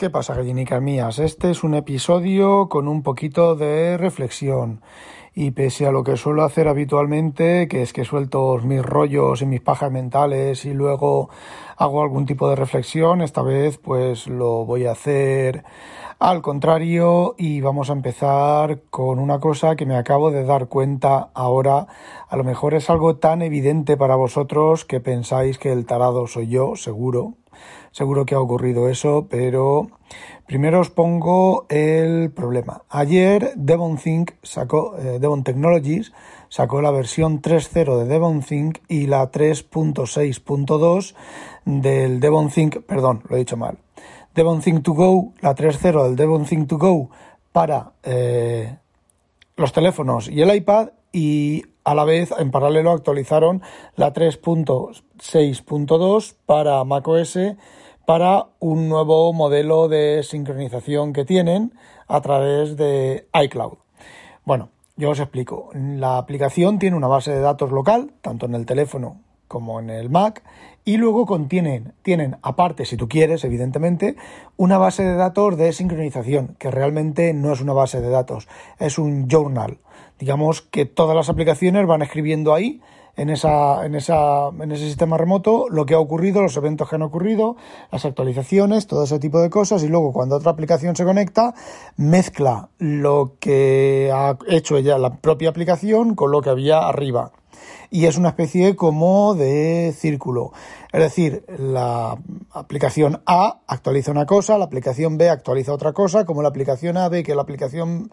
¿Qué pasa, gallinicas mías? Este es un episodio con un poquito de reflexión. Y pese a lo que suelo hacer habitualmente, que es que suelto mis rollos y mis pajas mentales y luego hago algún tipo de reflexión, esta vez pues lo voy a hacer al contrario y vamos a empezar con una cosa que me acabo de dar cuenta ahora. A lo mejor es algo tan evidente para vosotros que pensáis que el tarado soy yo, seguro seguro que ha ocurrido eso, pero primero os pongo el problema. Ayer DevonThink sacó, eh, Devon Technologies sacó la versión 3.0 de DevonThink y la 3.6.2 del DevonThink, perdón, lo he dicho mal. DevonThink to go, la 3.0 del DevonThink to go para eh, los teléfonos y el iPad y a la vez en paralelo actualizaron la 3.6.2 para macOS para un nuevo modelo de sincronización que tienen a través de iCloud. Bueno, yo os explico. La aplicación tiene una base de datos local, tanto en el teléfono como en el Mac, y luego contienen, tienen aparte, si tú quieres, evidentemente, una base de datos de sincronización, que realmente no es una base de datos, es un journal. Digamos que todas las aplicaciones van escribiendo ahí en, esa, en, esa, en ese sistema remoto lo que ha ocurrido, los eventos que han ocurrido, las actualizaciones, todo ese tipo de cosas y luego cuando otra aplicación se conecta mezcla lo que ha hecho ella la propia aplicación con lo que había arriba y es una especie como de círculo. Es decir, la aplicación A actualiza una cosa, la aplicación B actualiza otra cosa, como la aplicación A ve que la aplicación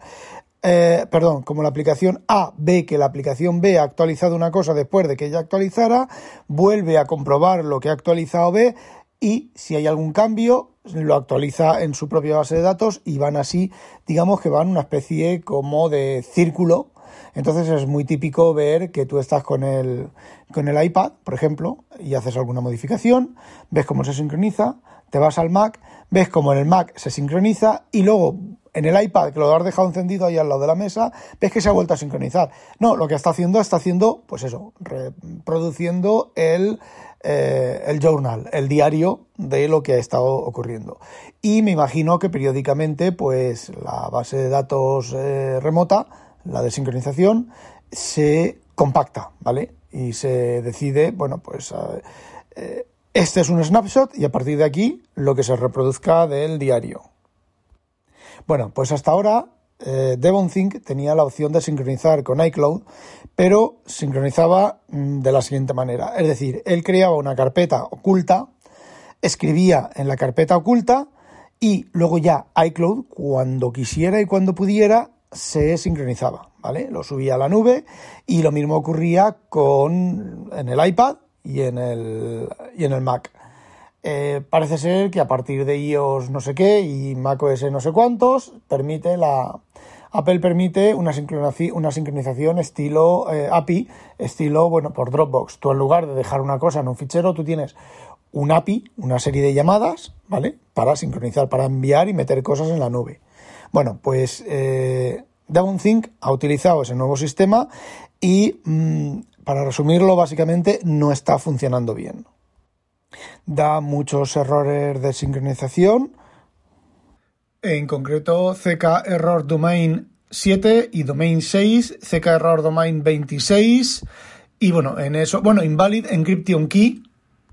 eh, perdón, como la aplicación A ve que la aplicación B ha actualizado una cosa después de que ella actualizara, vuelve a comprobar lo que ha actualizado B y si hay algún cambio lo actualiza en su propia base de datos y van así, digamos que van una especie como de círculo. Entonces es muy típico ver que tú estás con el, con el iPad, por ejemplo, y haces alguna modificación, ves cómo se sincroniza, te vas al Mac, ves cómo en el Mac se sincroniza y luego en el iPad, que lo has dejado encendido ahí al lado de la mesa, ves que se ha vuelto a sincronizar. No, lo que está haciendo, está haciendo, pues eso, reproduciendo el, eh, el journal, el diario de lo que ha estado ocurriendo. Y me imagino que periódicamente, pues la base de datos eh, remota, la de sincronización, se compacta, ¿vale? Y se decide, bueno, pues eh, este es un snapshot y a partir de aquí lo que se reproduzca del diario. Bueno, pues hasta ahora eh, DevonThink tenía la opción de sincronizar con iCloud, pero sincronizaba mm, de la siguiente manera. Es decir, él creaba una carpeta oculta, escribía en la carpeta oculta y luego ya iCloud, cuando quisiera y cuando pudiera, se sincronizaba, ¿vale? Lo subía a la nube y lo mismo ocurría con en el iPad y en el, y en el Mac. Eh, parece ser que a partir de iOS no sé qué y macOS no sé cuántos, permite la. Apple permite una sincronización, una sincronización estilo eh, API, estilo, bueno, por Dropbox. Tú en lugar de dejar una cosa en un fichero, tú tienes un API, una serie de llamadas, ¿vale? Para sincronizar, para enviar y meter cosas en la nube. Bueno, pues eh, DownThink ha utilizado ese nuevo sistema y, mm, para resumirlo, básicamente no está funcionando bien da muchos errores de sincronización. En concreto, CK Error Domain 7 y Domain 6, CK Error Domain 26 y bueno, en eso, bueno, Invalid Encryption Key,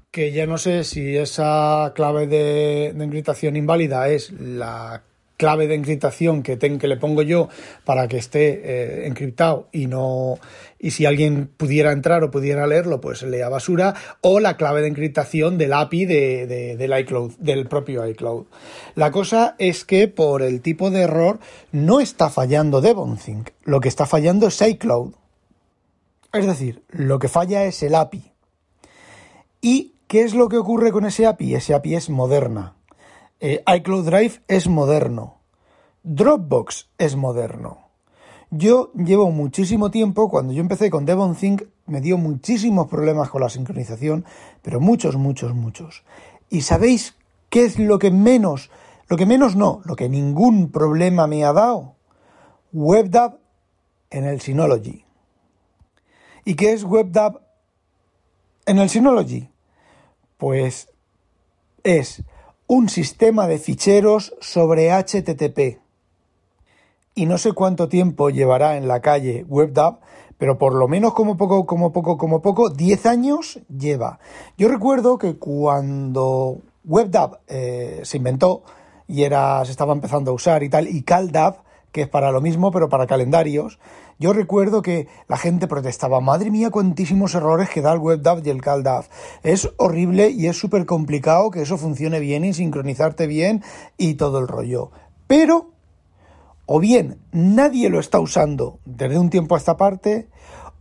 que ya no sé si esa clave de, de encriptación inválida es la clave de encriptación que, que le pongo yo para que esté eh, encriptado y no y si alguien pudiera entrar o pudiera leerlo pues lea basura o la clave de encriptación del API de, del iCloud del propio iCloud. La cosa es que por el tipo de error no está fallando DevonThink lo que está fallando es iCloud. Es decir lo que falla es el API y ¿qué es lo que ocurre con ese API? ese API es moderna Eh, iCloud Drive es moderno. Dropbox es moderno. Yo llevo muchísimo tiempo, cuando yo empecé con DevonThink, me dio muchísimos problemas con la sincronización, pero muchos, muchos, muchos. ¿Y sabéis qué es lo que menos, lo que menos no, lo que ningún problema me ha dado? WebDAV en el Synology. ¿Y qué es WebDAV en el Synology? Pues es un sistema de ficheros sobre HTTP y no sé cuánto tiempo llevará en la calle WebDAV, pero por lo menos como poco, como poco, como poco, 10 años lleva. Yo recuerdo que cuando WebDAV eh, se inventó y era, se estaba empezando a usar y tal, y CalDAV, que es para lo mismo, pero para calendarios, yo recuerdo que la gente protestaba, madre mía, cuantísimos errores que da el WebDAV y el CalDAV. Es horrible y es súper complicado que eso funcione bien y sincronizarte bien y todo el rollo. Pero o bien nadie lo está usando desde un tiempo a esta parte,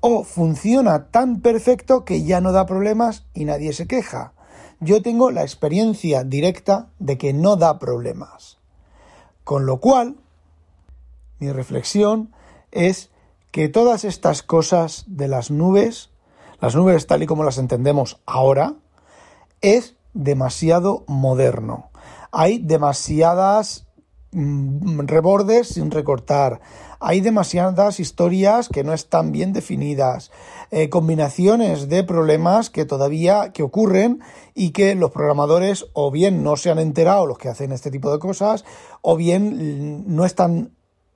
o funciona tan perfecto que ya no da problemas y nadie se queja. Yo tengo la experiencia directa de que no da problemas. Con lo cual, mi reflexión es que todas estas cosas de las nubes, las nubes tal y como las entendemos ahora, es demasiado moderno. Hay demasiadas Mm, rebordes sin recortar. Hay demasiadas historias que no están bien definidas, eh, combinaciones de problemas que todavía que ocurren y que los programadores o bien no se han enterado los que hacen este tipo de cosas o bien no están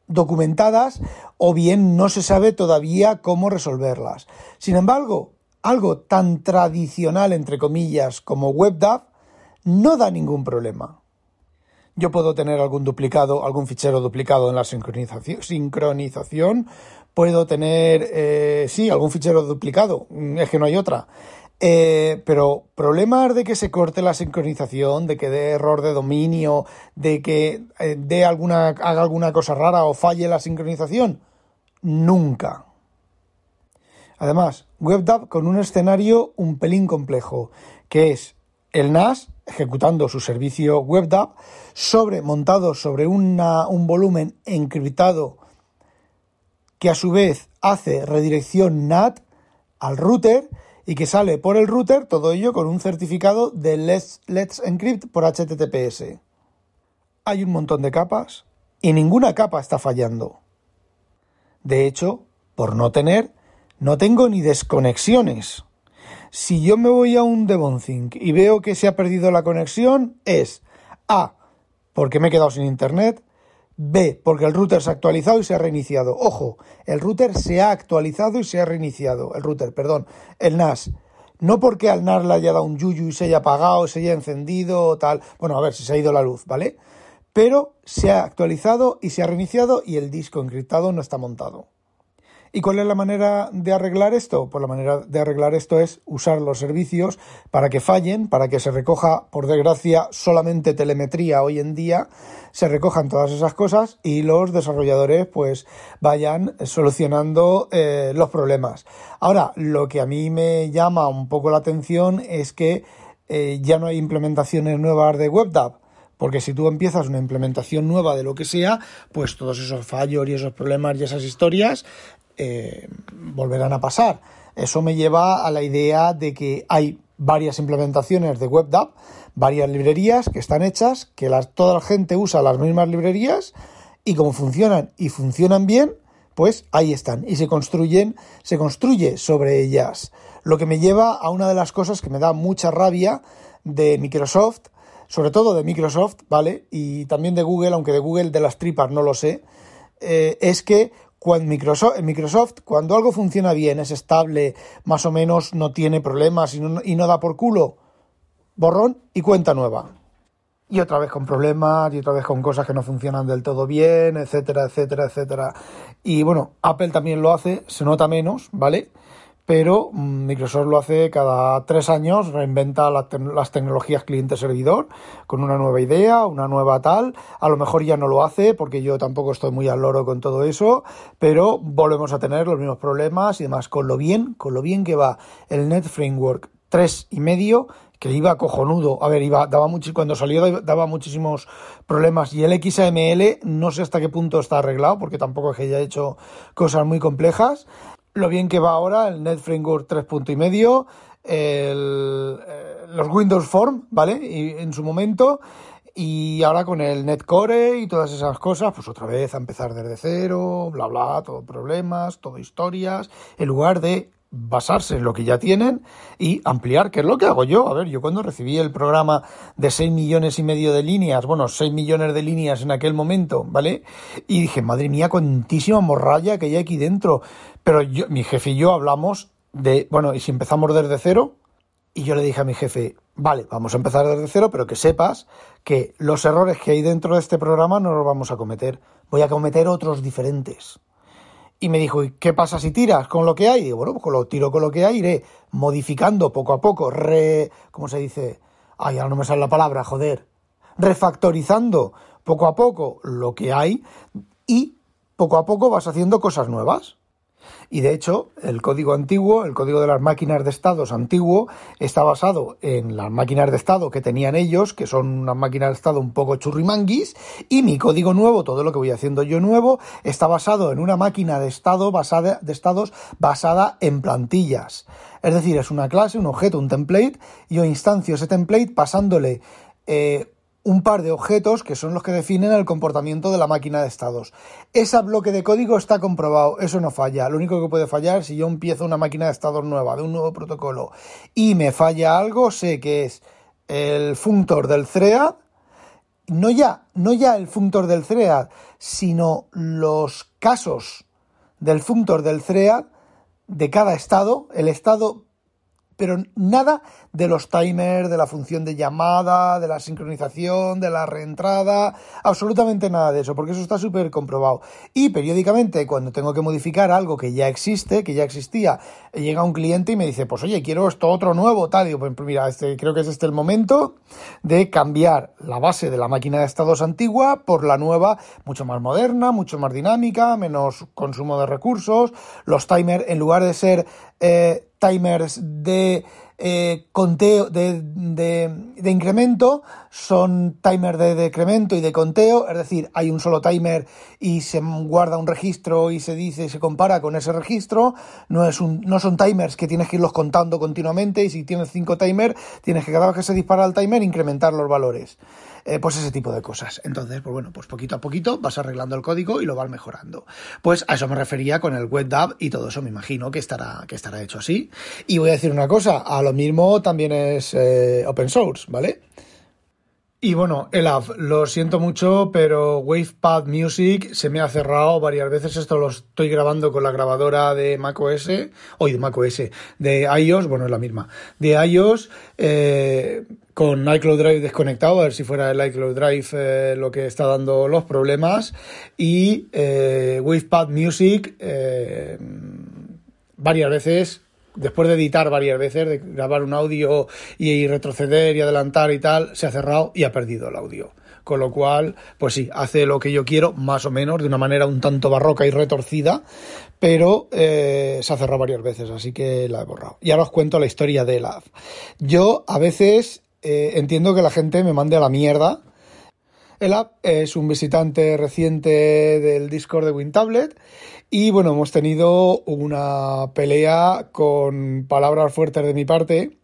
documentadas o bien no se sabe todavía cómo resolverlas. Sin embargo, algo tan tradicional entre comillas como WebDAV no da ningún problema yo puedo tener algún duplicado, algún fichero duplicado en la sincronización, sincronización puedo tener, eh, sí, algún fichero duplicado, es que no hay otra. Eh, pero problemas de que se corte la sincronización, de que dé error de dominio, de que eh, dé alguna, haga alguna cosa rara o falle la sincronización, nunca. Además, WebDAV con un escenario un pelín complejo, que es el NAS ejecutando su servicio WebDAV sobre, montado sobre una, un volumen encriptado que a su vez hace redirección NAT al router y que sale por el router, todo ello con un certificado de Let's, Encrypt por HTTPS. Hay un montón de capas y ninguna capa está fallando. De hecho, por no tener, no tengo ni desconexiones. Si yo me voy a un Devonthink y veo que se ha perdido la conexión, es A, porque me he quedado sin internet, B, porque el router se ha actualizado y se ha reiniciado. Ojo, el router se ha actualizado y se ha reiniciado. El router, perdón, el NAS. No porque al NAS le haya dado un yuyu y se haya apagado, se haya encendido o tal. Bueno, a ver si se ha ido la luz, ¿vale? Pero se ha actualizado y se ha reiniciado y el disco encriptado no está montado. ¿Y cuál es la manera de arreglar esto? Pues la manera de arreglar esto es usar los servicios para que fallen, para que se recoja, por desgracia, solamente telemetría hoy en día, se recojan todas esas cosas y los desarrolladores pues vayan solucionando eh, los problemas. Ahora, lo que a mí me llama un poco la atención es que eh, ya no hay implementaciones nuevas de WebDAV. Porque si tú empiezas una implementación nueva de lo que sea, pues todos esos fallos y esos problemas y esas historias eh, volverán a pasar. Eso me lleva a la idea de que hay varias implementaciones de WebDAV, varias librerías que están hechas, que toda la gente usa las mismas librerías y como funcionan y funcionan bien, pues ahí están y se construyen, se construye sobre ellas. Lo que me lleva a una de las cosas que me da mucha rabia de Microsoft, sobre todo de Microsoft, ¿vale? Y también de Google, aunque de Google de las tripas no lo sé, eh, es que cuando Microsoft, en Microsoft, cuando algo funciona bien, es estable, más o menos no tiene problemas y no, y no da por culo, borrón y cuenta nueva. Y otra vez con problemas, y otra vez con cosas que no funcionan del todo bien, etcétera, etcétera, etcétera. Y bueno, Apple también lo hace, se nota menos, ¿vale? Pero mm, Microsoft lo hace cada tres años, reinventa las tecnologías cliente-servidor con una nueva idea, una nueva tal. A lo mejor ya no lo hace porque yo tampoco estoy muy al loro con todo eso, pero volvemos a tener los mismos problemas y demás. Con lo bien, con lo bien que va el Net Framework tres y medio, que iba cojonudo. A ver, iba, daba mucho, cuando salió daba muchísimos problemas. Y el XAML, no sé hasta qué punto está arreglado, porque tampoco es que haya hecho cosas muy complejas. Lo bien que va ahora, el Net Framework 3.5 y medio, el, eh, los Windows Form, ¿vale? Y en su momento. Y ahora con el Netcore y todas esas cosas, pues otra vez a empezar desde cero, bla bla, todo problemas, todo historias, en lugar de basarse en lo que ya tienen y ampliar, que es lo que hago yo. A ver, yo cuando recibí el programa de 6 millones y medio de líneas, bueno, 6 millones de líneas en aquel momento, ¿vale? Y dije, madre mía, cuantísima morralla que hay aquí dentro. Pero yo, mi jefe y yo hablamos de, bueno, y si empezamos desde cero, y yo le dije a mi jefe, vale, vamos a empezar desde cero, pero que sepas que los errores que hay dentro de este programa no los vamos a cometer. Voy a cometer otros diferentes. Y me dijo, ¿y qué pasa si tiras con lo que hay? Y bueno, pues lo tiro con lo que hay, iré modificando poco a poco, re... ¿cómo se dice? Ay, ahora no me sale la palabra, joder. Refactorizando poco a poco lo que hay y poco a poco vas haciendo cosas nuevas. Y de hecho, el código antiguo, el código de las máquinas de estados antiguo, está basado en las máquinas de estado que tenían ellos, que son unas máquinas de estado un poco churrimanguis, y mi código nuevo, todo lo que voy haciendo yo nuevo, está basado en una máquina de estado basada, de estados basada en plantillas. Es decir, es una clase, un objeto, un template, yo instancio ese template pasándole eh, un par de objetos que son los que definen el comportamiento de la máquina de estados. Ese bloque de código está comprobado, eso no falla. Lo único que puede fallar si yo empiezo una máquina de estados nueva, de un nuevo protocolo, y me falla algo, sé que es el functor del thread, no ya, no ya el functor del thread, sino los casos del functor del thread de cada estado, el estado pero nada de los timers, de la función de llamada, de la sincronización, de la reentrada, absolutamente nada de eso, porque eso está súper comprobado. Y periódicamente, cuando tengo que modificar algo que ya existe, que ya existía, llega un cliente y me dice, pues oye, quiero esto otro nuevo, tal, y pues mira, este, creo que es este el momento de cambiar la base de la máquina de estados antigua por la nueva, mucho más moderna, mucho más dinámica, menos consumo de recursos, los timers, en lugar de ser eh, timers de eh, conteo de, de, incremento son timers de decremento y de conteo, es decir, hay un solo timer y se guarda un registro y se dice, se compara con ese registro, no, es un, no son timers que tienes que irlos contando continuamente y si tienes cinco timers, tienes que cada vez que se dispara el timer incrementar los valores. Eh, pues ese tipo de cosas. Entonces, pues bueno, pues poquito a poquito vas arreglando el código y lo vas mejorando. Pues a eso me refería con el WebDAV y todo eso me imagino que estará, que estará hecho así. Y voy a decir una cosa, a lo mismo también es eh, open source, ¿vale? Y bueno, el app, lo siento mucho, pero WavePad Music se me ha cerrado varias veces. Esto lo estoy grabando con la grabadora de macOS, hoy de macOS, de iOS, bueno, es la misma, de iOS, eh, con iCloud Drive desconectado, a ver si fuera el iCloud Drive eh, lo que está dando los problemas. Y WavePad Music, varias veces después de editar varias veces, de grabar un audio y, retroceder y adelantar y tal, se ha cerrado y ha perdido el audio. Con lo cual, pues sí, hace lo que yo quiero, más o menos, de una manera un tanto barroca y retorcida, pero eh, se ha cerrado varias veces, así que la he borrado. Y ahora os cuento la historia de la Yo a veces eh, entiendo que la gente me mande a la mierda. El app es un visitante reciente del Discord de WinTablet y bueno, hemos tenido una pelea con palabras fuertes de mi parte.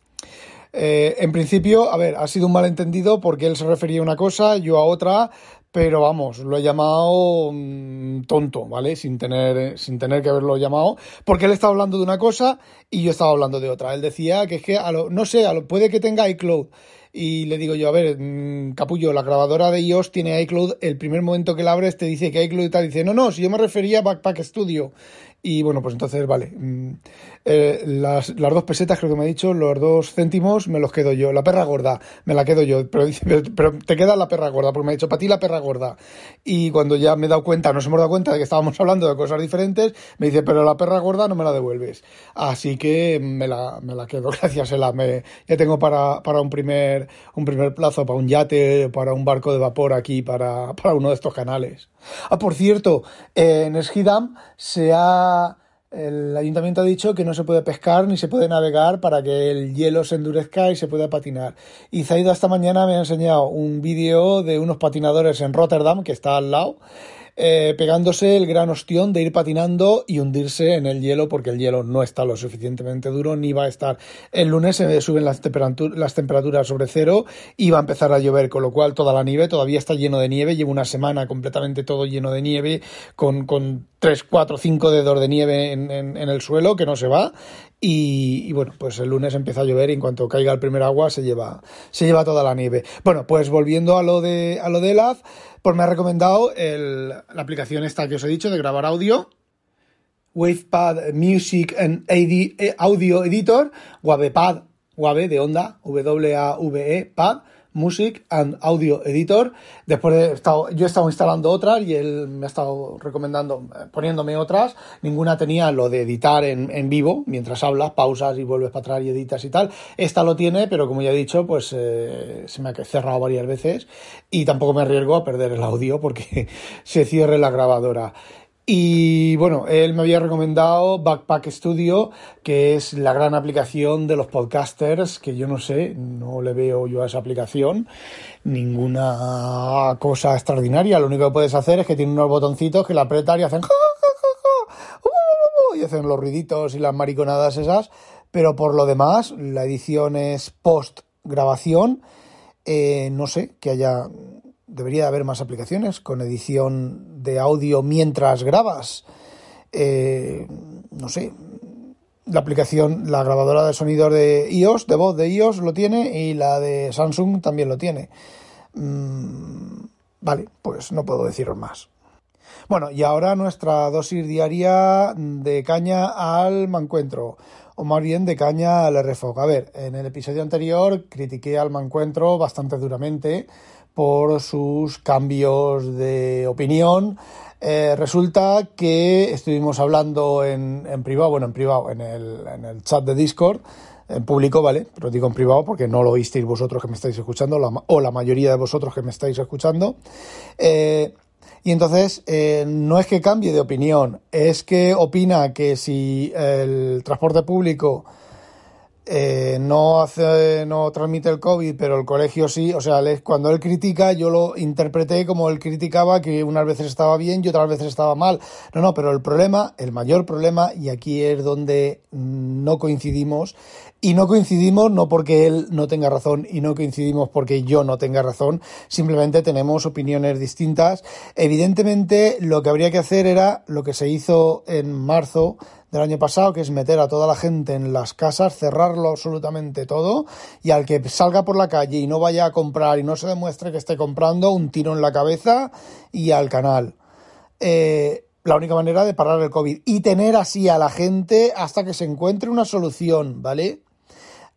Eh, en principio, a ver, ha sido un malentendido porque él se refería a una cosa, yo a otra, pero vamos, lo he llamado mm, tonto, ¿vale? Sin tener, sin tener que haberlo llamado, porque él estaba hablando de una cosa y yo estaba hablando de otra. Él decía que es que, a lo, no sé, a lo, puede que tenga iCloud. Y le digo yo, a ver, mm, capullo, la grabadora de iOS tiene iCloud, el primer momento que la abres te dice que iCloud y tal, dice, no, no, si yo me refería a Backpack Studio. Y bueno, pues entonces, vale. Mm, eh, las, las, dos pesetas, creo que me ha dicho, los dos céntimos me los quedo yo. La perra gorda, me la quedo yo. Pero, pero te queda la perra gorda, porque me ha dicho, para ti la perra gorda. Y cuando ya me he dado cuenta, nos hemos dado cuenta de que estábamos hablando de cosas diferentes, me dice, pero la perra gorda no me la devuelves. Así que me la, me la quedo, gracias, Ela. Me, ya tengo para, para un, primer, un primer plazo, para un yate, para un barco de vapor aquí, para, para uno de estos canales. Ah, por cierto, en Skidam se ha el ayuntamiento ha dicho que no se puede pescar ni se puede navegar para que el hielo se endurezca y se pueda patinar. Y Zaida esta mañana me ha enseñado un vídeo de unos patinadores en Rotterdam, que está al lado, eh, pegándose el gran ostión de ir patinando y hundirse en el hielo porque el hielo no está lo suficientemente duro ni va a estar. El lunes se suben las, las temperaturas sobre cero y va a empezar a llover, con lo cual toda la nieve todavía está lleno de nieve. Llevo una semana completamente todo lleno de nieve con, con 3, 4, 5 dedos de nieve en, el suelo que no se va y, bueno, pues el lunes empieza a llover y en cuanto caiga el primer agua se lleva, se lleva toda la nieve. Bueno, pues volviendo a lo de, a lo de ELAF, pues me ha recomendado la aplicación esta que os he dicho de grabar audio. WavePad Music eh, Audio Editor, WavePad, Wave de onda, W-A-V-E, Pad, Music and Audio Editor. Después he estado, yo he estado instalando otras y él me ha estado recomendando, eh, poniéndome otras. Ninguna tenía lo de editar en, en vivo, mientras hablas, pausas y vuelves para atrás y editas y tal. Esta lo tiene, pero como ya he dicho, pues eh, se me ha cerrado varias veces y tampoco me arriesgo a perder el audio porque se cierre la grabadora. Y bueno, él me había recomendado Backpack Studio, que es la gran aplicación de los podcasters, que yo no sé, no le veo yo a esa aplicación ninguna cosa extraordinaria. Lo único que puedes hacer es que tiene unos botoncitos que la apretan y hacen y hacen los ruiditos y las mariconadas esas, pero por lo demás, la edición es post grabación. Eh, no sé que haya debería haber más aplicaciones con edición de audio mientras grabas. Eh, no sé, la aplicación, la grabadora de sonido de iOS, de voz de iOS lo tiene y la de Samsung también lo tiene. Mm, vale, pues no puedo deciros más. Bueno, y ahora nuestra dosis diaria de caña al mancuentro, o más bien de caña al RFOG. A ver, en el episodio anterior critiqué al mancuentro bastante duramente por sus cambios de opinión. Eh, resulta que estuvimos hablando en, en, privado, bueno, en privado, en el, en el chat de Discord, en público, ¿vale? Pero digo en privado porque no lo oísteis vosotros que me estáis escuchando, o la mayoría de vosotros que me estáis escuchando. Eh, y entonces, eh, no es que cambie de opinión, es que opina que si el transporte público eh, no hace, no transmite el COVID, pero el colegio sí. O sea, cuando él critica, yo lo interpreté como él criticaba que unas veces estaba bien y otras veces estaba mal. No, no, pero el problema, el mayor problema, y aquí es donde no coincidimos, y no coincidimos no porque él no tenga razón y no coincidimos porque yo no tenga razón, simplemente tenemos opiniones distintas. Evidentemente, lo que habría que hacer era lo que se hizo en marzo del año pasado, que es meter a toda la gente en las casas, cerrarlo absolutamente todo y al que salga por la calle y no vaya a comprar y no se demuestre que esté comprando, un tiro en la cabeza y al canal. Eh, la única manera de parar el COVID y tener así a la gente hasta que se encuentre una solución, ¿vale?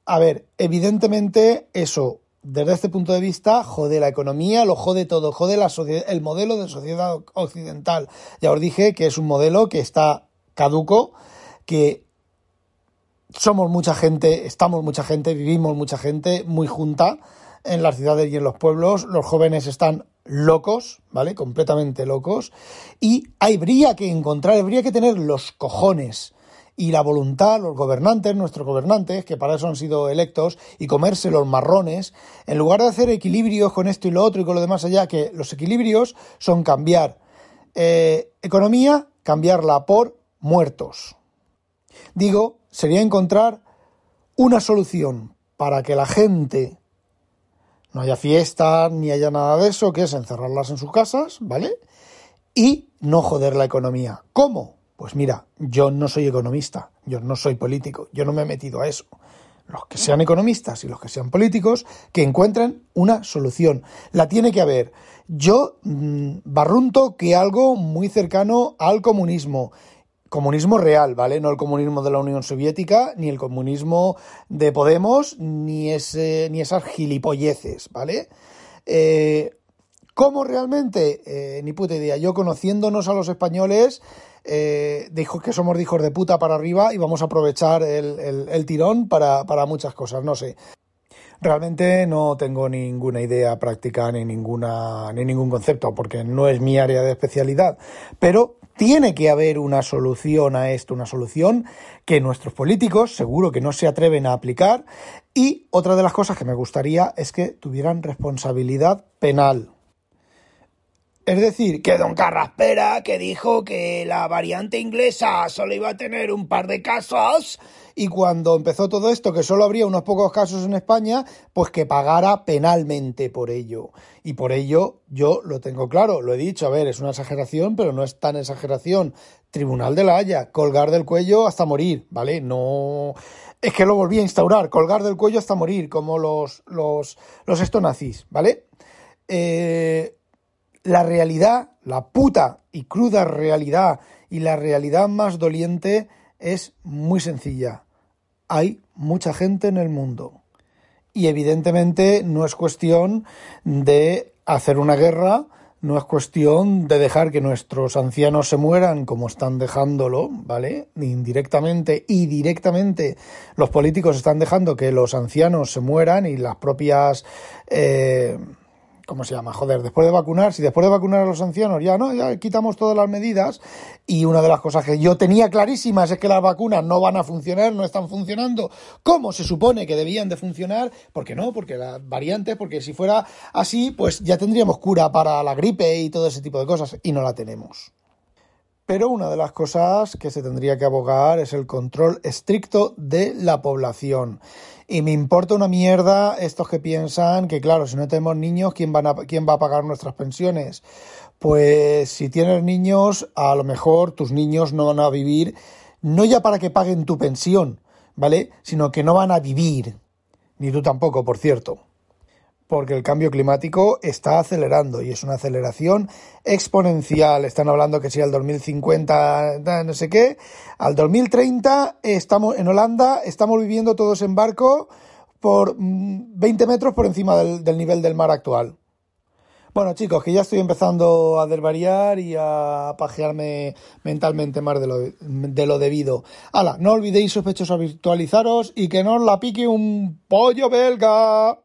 A ver, evidentemente eso, desde este punto de vista, jode la economía, lo jode todo, jode la el modelo de sociedad occidental. Ya os dije que es un modelo que está caduco, que somos mucha gente, estamos mucha gente, vivimos mucha gente muy junta en las ciudades y en los pueblos. Los jóvenes están locos, ¿vale? Completamente locos. Y habría que encontrar, habría que tener los cojones y la voluntad, los gobernantes, nuestros gobernantes, que para eso han sido electos, y comerse los marrones, en lugar de hacer equilibrios con esto y lo otro y con lo demás allá, que los equilibrios son cambiar eh, economía, cambiarla por muertos. Digo, sería encontrar una solución para que la gente no haya fiestas ni haya nada de eso, que es encerrarlas en sus casas, ¿vale? Y no joder la economía. ¿Cómo? Pues mira, yo no soy economista, yo no soy político, yo no me he metido a eso. Los que sean economistas y los que sean políticos, que encuentren una solución. La tiene que haber. Yo mm, barrunto que algo muy cercano al comunismo comunismo real, ¿vale? No el comunismo de la Unión Soviética, ni el comunismo de Podemos, ni, ese, ni esas gilipolleces, ¿vale? Eh, ¿Cómo realmente? Eh, ni puta idea. Yo conociéndonos a los españoles, eh, dijo que somos hijos de puta para arriba y vamos a aprovechar el, el, tirón para, para muchas cosas, no sé. Realmente no tengo ninguna idea práctica ni ninguna ni ningún concepto porque no es mi área de especialidad, pero Tiene que haber una solución a esto, una solución que nuestros políticos seguro que no se atreven a aplicar. Y otra de las cosas que me gustaría es que tuvieran responsabilidad penal. Es decir, que don Carraspera, que dijo que la variante inglesa solo iba a tener un par de casos, y cuando empezó todo esto, que solo habría unos pocos casos en España, pues que pagara penalmente por ello. Y por ello yo lo tengo claro, lo he dicho, a ver, es una exageración, pero no es tan exageración. Tribunal de la Haya, colgar del cuello hasta morir, ¿vale? No... Es que lo volví a instaurar, colgar del cuello hasta morir, como los, los, los estonazis, ¿vale? Eh, la realidad, la puta y cruda realidad y la realidad más doliente es muy sencilla. Hay mucha gente en el mundo. Y evidentemente no es cuestión de hacer una guerra, no es cuestión de dejar que nuestros ancianos se mueran como están dejándolo, ¿vale? Indirectamente y directamente los políticos están dejando que los ancianos se mueran y las propias... Eh, ¿cómo se llama? Joder, después de vacunar, si después de vacunar a los ancianos ya no, ya quitamos todas las medidas y una de las cosas que yo tenía clarísimas es que las vacunas no van a funcionar, no están funcionando como se supone que debían de funcionar, ¿por qué no? Porque las variantes, porque si fuera así, pues ya tendríamos cura para la gripe y todo ese tipo de cosas y no la tenemos. Pero una de las cosas que se tendría que abogar es el control estricto de la población. Y me importa una mierda estos que piensan que, claro, si no tenemos niños, ¿quién, van a, ¿quién va a pagar nuestras pensiones? Pues si tienes niños, a lo mejor tus niños no van a vivir, no ya para que paguen tu pensión, ¿vale? Sino que no van a vivir. Ni tú tampoco, por cierto porque el cambio climático está acelerando y es una aceleración exponencial. Están hablando que si al 2050, no sé qué, al 2030 estamos en Holanda, estamos viviendo todos en barco por 20 mm, metros por encima del, nivel del mar actual. Bueno, chicos, que ya estoy empezando a desvariar y a pajearme mentalmente más de lo, de lo debido. Hala, no olvidéis sospechosos virtualizaros y que no os la pique un pollo belga.